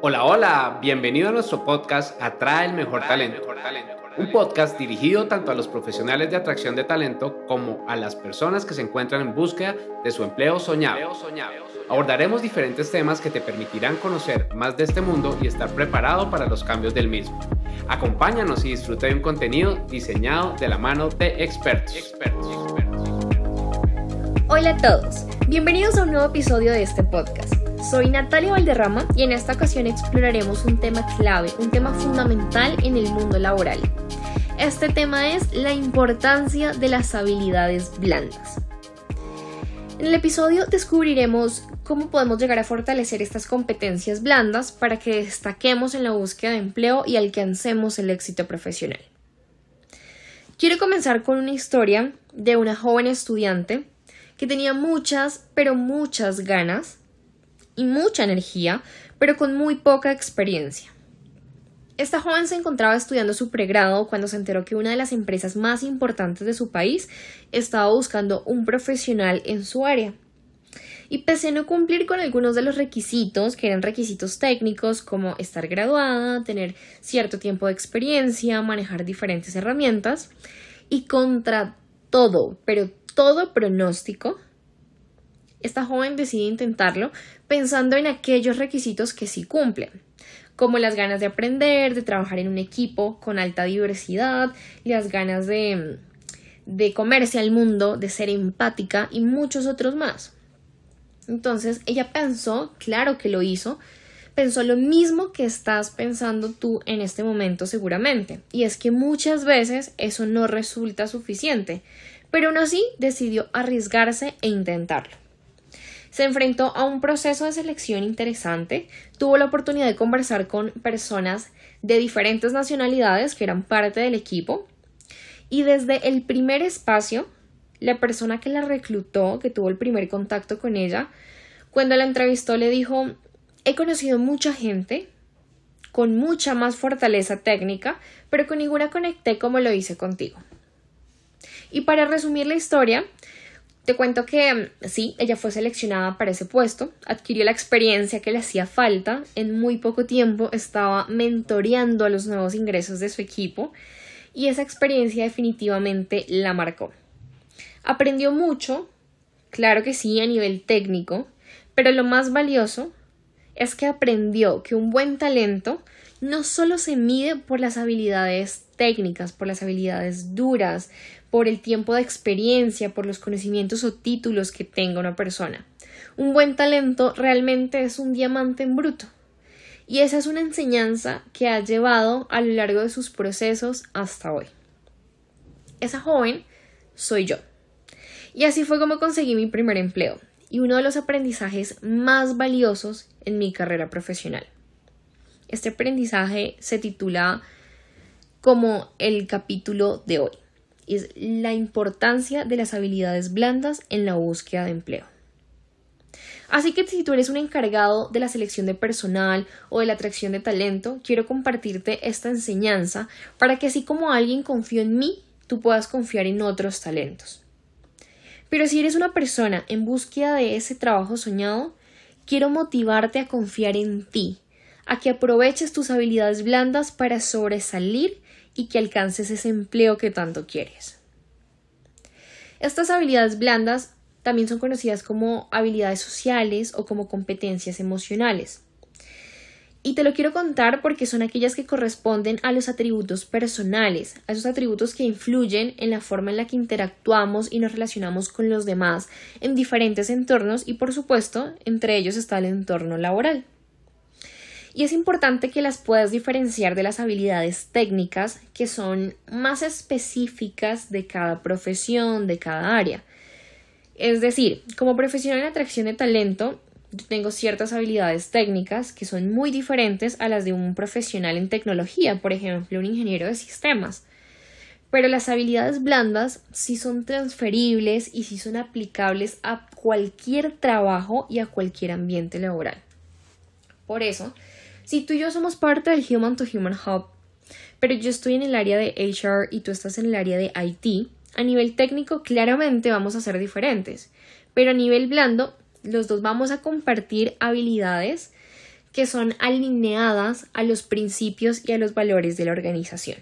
Hola, hola, bienvenido a nuestro podcast Atrae el Mejor Talento. Un podcast dirigido tanto a los profesionales de atracción de talento como a las personas que se encuentran en búsqueda de su empleo soñado. Abordaremos diferentes temas que te permitirán conocer más de este mundo y estar preparado para los cambios del mismo. Acompáñanos y disfruta de un contenido diseñado de la mano de expertos. Hola a todos, bienvenidos a un nuevo episodio de este podcast. Soy Natalia Valderrama y en esta ocasión exploraremos un tema clave, un tema fundamental en el mundo laboral. Este tema es la importancia de las habilidades blandas. En el episodio descubriremos cómo podemos llegar a fortalecer estas competencias blandas para que destaquemos en la búsqueda de empleo y alcancemos el éxito profesional. Quiero comenzar con una historia de una joven estudiante que tenía muchas, pero muchas ganas y mucha energía, pero con muy poca experiencia. Esta joven se encontraba estudiando su pregrado cuando se enteró que una de las empresas más importantes de su país estaba buscando un profesional en su área. Y pese a no cumplir con algunos de los requisitos, que eran requisitos técnicos como estar graduada, tener cierto tiempo de experiencia, manejar diferentes herramientas, y contra todo, pero todo pronóstico, esta joven decide intentarlo pensando en aquellos requisitos que sí cumplen, como las ganas de aprender, de trabajar en un equipo con alta diversidad, las ganas de, de comerse al mundo, de ser empática y muchos otros más. Entonces ella pensó, claro que lo hizo, pensó lo mismo que estás pensando tú en este momento seguramente, y es que muchas veces eso no resulta suficiente pero aún así decidió arriesgarse e intentarlo. Se enfrentó a un proceso de selección interesante, tuvo la oportunidad de conversar con personas de diferentes nacionalidades que eran parte del equipo y desde el primer espacio, la persona que la reclutó, que tuvo el primer contacto con ella, cuando la entrevistó le dijo he conocido mucha gente con mucha más fortaleza técnica, pero con ninguna conecté como lo hice contigo. Y para resumir la historia, te cuento que mm, sí, ella fue seleccionada para ese puesto, adquirió la experiencia que le hacía falta, en muy poco tiempo estaba mentoreando a los nuevos ingresos de su equipo y esa experiencia definitivamente la marcó. Aprendió mucho, claro que sí, a nivel técnico, pero lo más valioso es que aprendió que un buen talento no solo se mide por las habilidades técnicas, por las habilidades duras, por el tiempo de experiencia, por los conocimientos o títulos que tenga una persona. Un buen talento realmente es un diamante en bruto. Y esa es una enseñanza que ha llevado a lo largo de sus procesos hasta hoy. Esa joven soy yo. Y así fue como conseguí mi primer empleo y uno de los aprendizajes más valiosos en mi carrera profesional. Este aprendizaje se titula como el capítulo de hoy es la importancia de las habilidades blandas en la búsqueda de empleo. Así que si tú eres un encargado de la selección de personal o de la atracción de talento, quiero compartirte esta enseñanza para que así como alguien confió en mí, tú puedas confiar en otros talentos. Pero si eres una persona en búsqueda de ese trabajo soñado, quiero motivarte a confiar en ti, a que aproveches tus habilidades blandas para sobresalir y que alcances ese empleo que tanto quieres. Estas habilidades blandas también son conocidas como habilidades sociales o como competencias emocionales. Y te lo quiero contar porque son aquellas que corresponden a los atributos personales, a esos atributos que influyen en la forma en la que interactuamos y nos relacionamos con los demás en diferentes entornos y por supuesto entre ellos está el entorno laboral y es importante que las puedas diferenciar de las habilidades técnicas que son más específicas de cada profesión, de cada área. Es decir, como profesional en atracción de talento, yo tengo ciertas habilidades técnicas que son muy diferentes a las de un profesional en tecnología, por ejemplo, un ingeniero de sistemas. Pero las habilidades blandas sí son transferibles y sí son aplicables a cualquier trabajo y a cualquier ambiente laboral. Por eso, si tú y yo somos parte del Human to Human Hub, pero yo estoy en el área de HR y tú estás en el área de IT, a nivel técnico claramente vamos a ser diferentes, pero a nivel blando los dos vamos a compartir habilidades que son alineadas a los principios y a los valores de la organización.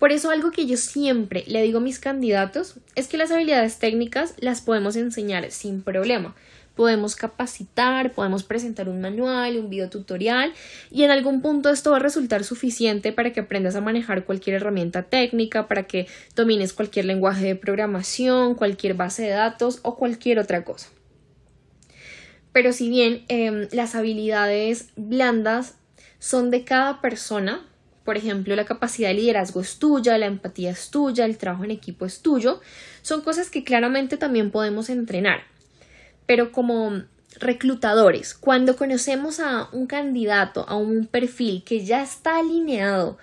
Por eso algo que yo siempre le digo a mis candidatos es que las habilidades técnicas las podemos enseñar sin problema. Podemos capacitar, podemos presentar un manual, un video tutorial y en algún punto esto va a resultar suficiente para que aprendas a manejar cualquier herramienta técnica, para que domines cualquier lenguaje de programación, cualquier base de datos o cualquier otra cosa. Pero si bien em, las habilidades blandas son de cada persona, por ejemplo, la capacidad de liderazgo es tuya, la empatía es tuya, el trabajo en equipo es tuyo, son cosas que claramente también podemos entrenar. Pero como reclutadores, cuando conocemos a un candidato, a un perfil que ya está alineado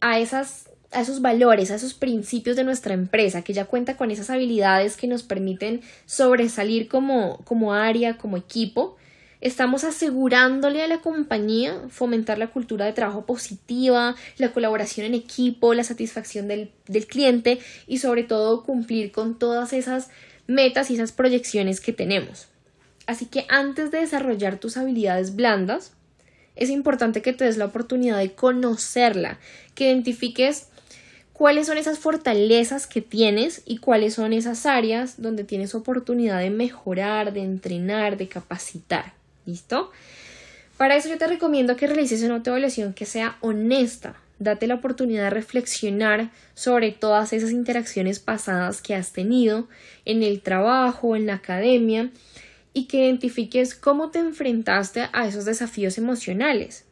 a esas a esos valores, a esos principios de nuestra empresa, que ya cuenta con esas habilidades que nos permiten sobresalir como, como área, como equipo, Estamos asegurándole a la compañía fomentar la cultura de trabajo positiva, la colaboración en equipo, la satisfacción del, del, cliente y sobre todo cumplir con todas esas metas y esas proyecciones que tenemos. Así que antes de desarrollar tus habilidades blandas, es importante que te des la oportunidad de conocerla, que identifiques cuáles son esas fortalezas que tienes y cuáles son esas áreas donde tienes oportunidad de mejorar, de entrenar, de capacitar. ¿Listo? Para eso yo te recomiendo que realices una autoevaluación que sea honesta. Date la oportunidad de reflexionar sobre todas esas interacciones pasadas que has tenido en el trabajo, en la academia y que identifiques cómo te enfrentaste a esos desafíos emocionales.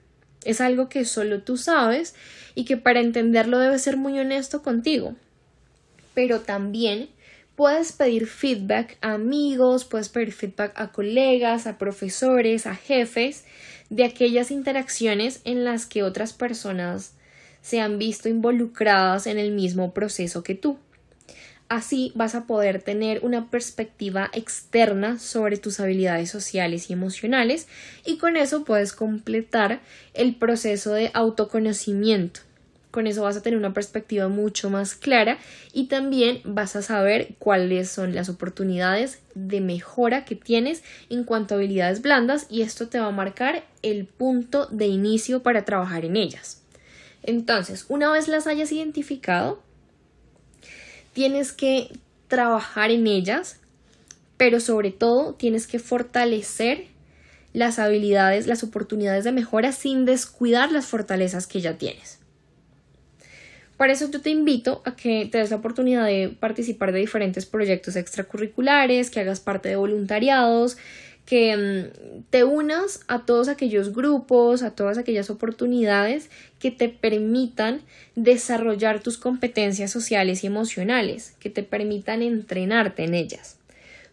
Es algo que solo tú sabes y que para entenderlo debes ser muy honesto contigo. Pero también Puedes pedir feedback a amigos, puedes pedir feedback a colegas, a profesores, a jefes de aquellas interacciones en las que otras personas se han visto involucradas en el mismo proceso que tú. Así vas a poder tener una perspectiva externa sobre tus habilidades sociales y emocionales y con eso puedes completar el proceso de autoconocimiento con eso vas a tener una perspectiva mucho más clara y también vas a saber cuáles son las oportunidades de mejora que tienes en cuanto a habilidades blandas y esto te va a marcar el punto de inicio para trabajar en ellas. Entonces, una vez las hayas identificado, tienes que trabajar en ellas, pero sobre todo tienes que fortalecer las habilidades, las oportunidades de mejora sin descuidar las fortalezas que ya tienes. Para eso yo te invito a que te des la oportunidad de participar de diferentes proyectos extracurriculares, que hagas parte de voluntariados, que mm, te unas a todos aquellos grupos, a todas aquellas oportunidades que te permitan desarrollar tus competencias sociales y emocionales, que te permitan entrenarte en ellas.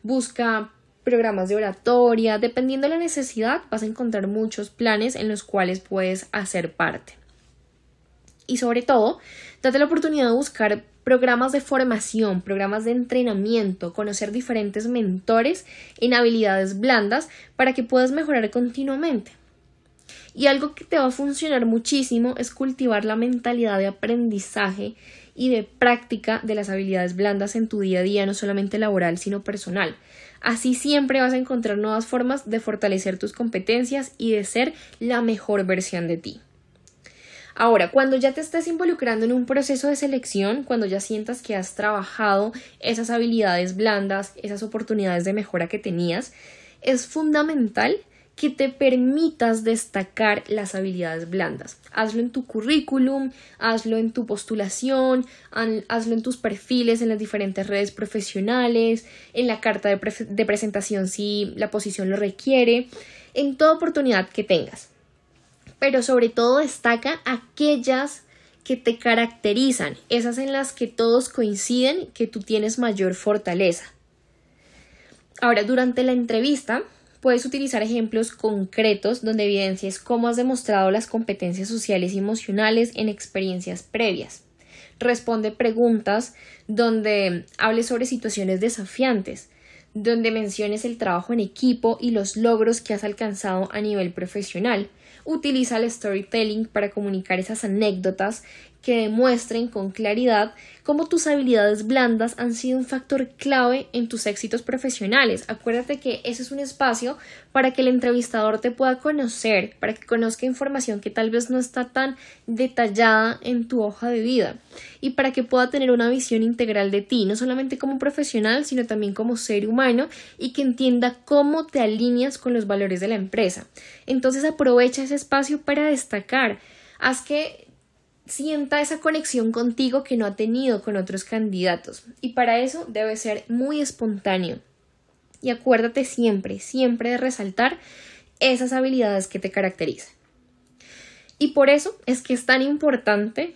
Busca programas de oratoria, dependiendo de la necesidad, vas a encontrar muchos planes en los cuales puedes hacer parte. Y sobre todo, Date la oportunidad de buscar programas de formación, programas de entrenamiento, conocer diferentes mentores en habilidades blandas para que puedas mejorar continuamente. Y algo que te va a funcionar muchísimo es cultivar la mentalidad de aprendizaje y de práctica de las habilidades blandas en tu día a día, no solamente laboral, sino personal. Así siempre vas a encontrar nuevas formas de fortalecer tus competencias y de ser la mejor versión de ti. Ahora, cuando ya te estés involucrando en un proceso de selección, cuando ya sientas que has trabajado esas habilidades blandas, esas oportunidades de mejora que tenías, es fundamental que te permitas destacar las habilidades blandas. Hazlo en tu currículum, hazlo en tu postulación, hazlo en tus perfiles en las diferentes redes profesionales, en la carta de, de presentación si la posición lo requiere, en toda oportunidad que tengas pero sobre todo destaca aquellas que te caracterizan, esas en las que todos coinciden que tú tienes mayor fortaleza. Ahora, durante la entrevista, puedes utilizar ejemplos concretos donde evidencies cómo has demostrado las competencias sociales y emocionales en experiencias previas. Responde preguntas donde hables sobre situaciones desafiantes, donde menciones el trabajo en equipo y los logros que has alcanzado a nivel profesional Utiliza el storytelling para comunicar esas anécdotas que demuestren con claridad cómo tus habilidades blandas han sido un factor clave en tus éxitos profesionales. Acuérdate que ese es un espacio para que el entrevistador te pueda conocer, para que conozca información que tal vez no está tan detallada en tu hoja de vida y para que pueda tener una visión integral de ti, no solamente como profesional, sino también como ser humano y que entienda cómo te alineas con los valores de la empresa. Entonces aprovecha ese espacio para destacar. Haz que sienta esa conexión contigo que no ha tenido con otros candidatos. Y para eso debe ser muy espontáneo. Y acuérdate siempre, siempre de resaltar esas habilidades que te caracterizan. Y por eso es que es tan importante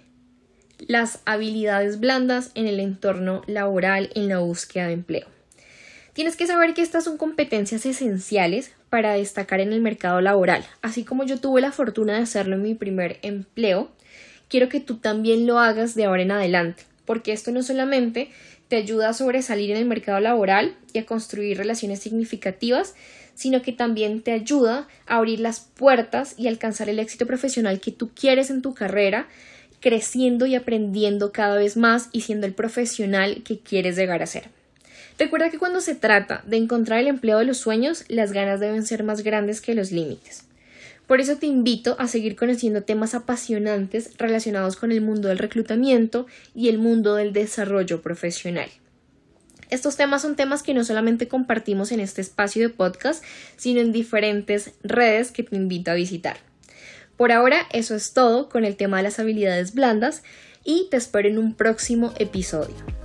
las habilidades blandas en el entorno laboral en la búsqueda de empleo. Tienes que saber que estas son competencias esenciales para destacar en el mercado laboral. Así como yo tuve la fortuna de hacerlo en mi primer empleo, quiero que tú también lo hagas de ahora en adelante, porque esto no solamente te ayuda a sobresalir en el mercado laboral y a construir relaciones significativas, sino que también te ayuda a abrir las puertas y alcanzar el éxito profesional que tú quieres en tu carrera, creciendo y aprendiendo cada vez más y siendo el profesional que quieres llegar a ser. Recuerda que cuando se trata de encontrar el empleo de los sueños, las ganas deben ser más grandes que los límites. Por eso te invito a seguir conociendo temas apasionantes relacionados con el mundo del reclutamiento y el mundo del desarrollo profesional. Estos temas son temas que no solamente compartimos en este espacio de podcast, sino en diferentes redes que te invito a visitar. Por ahora, eso es todo con el tema de las habilidades blandas y te espero en un próximo episodio.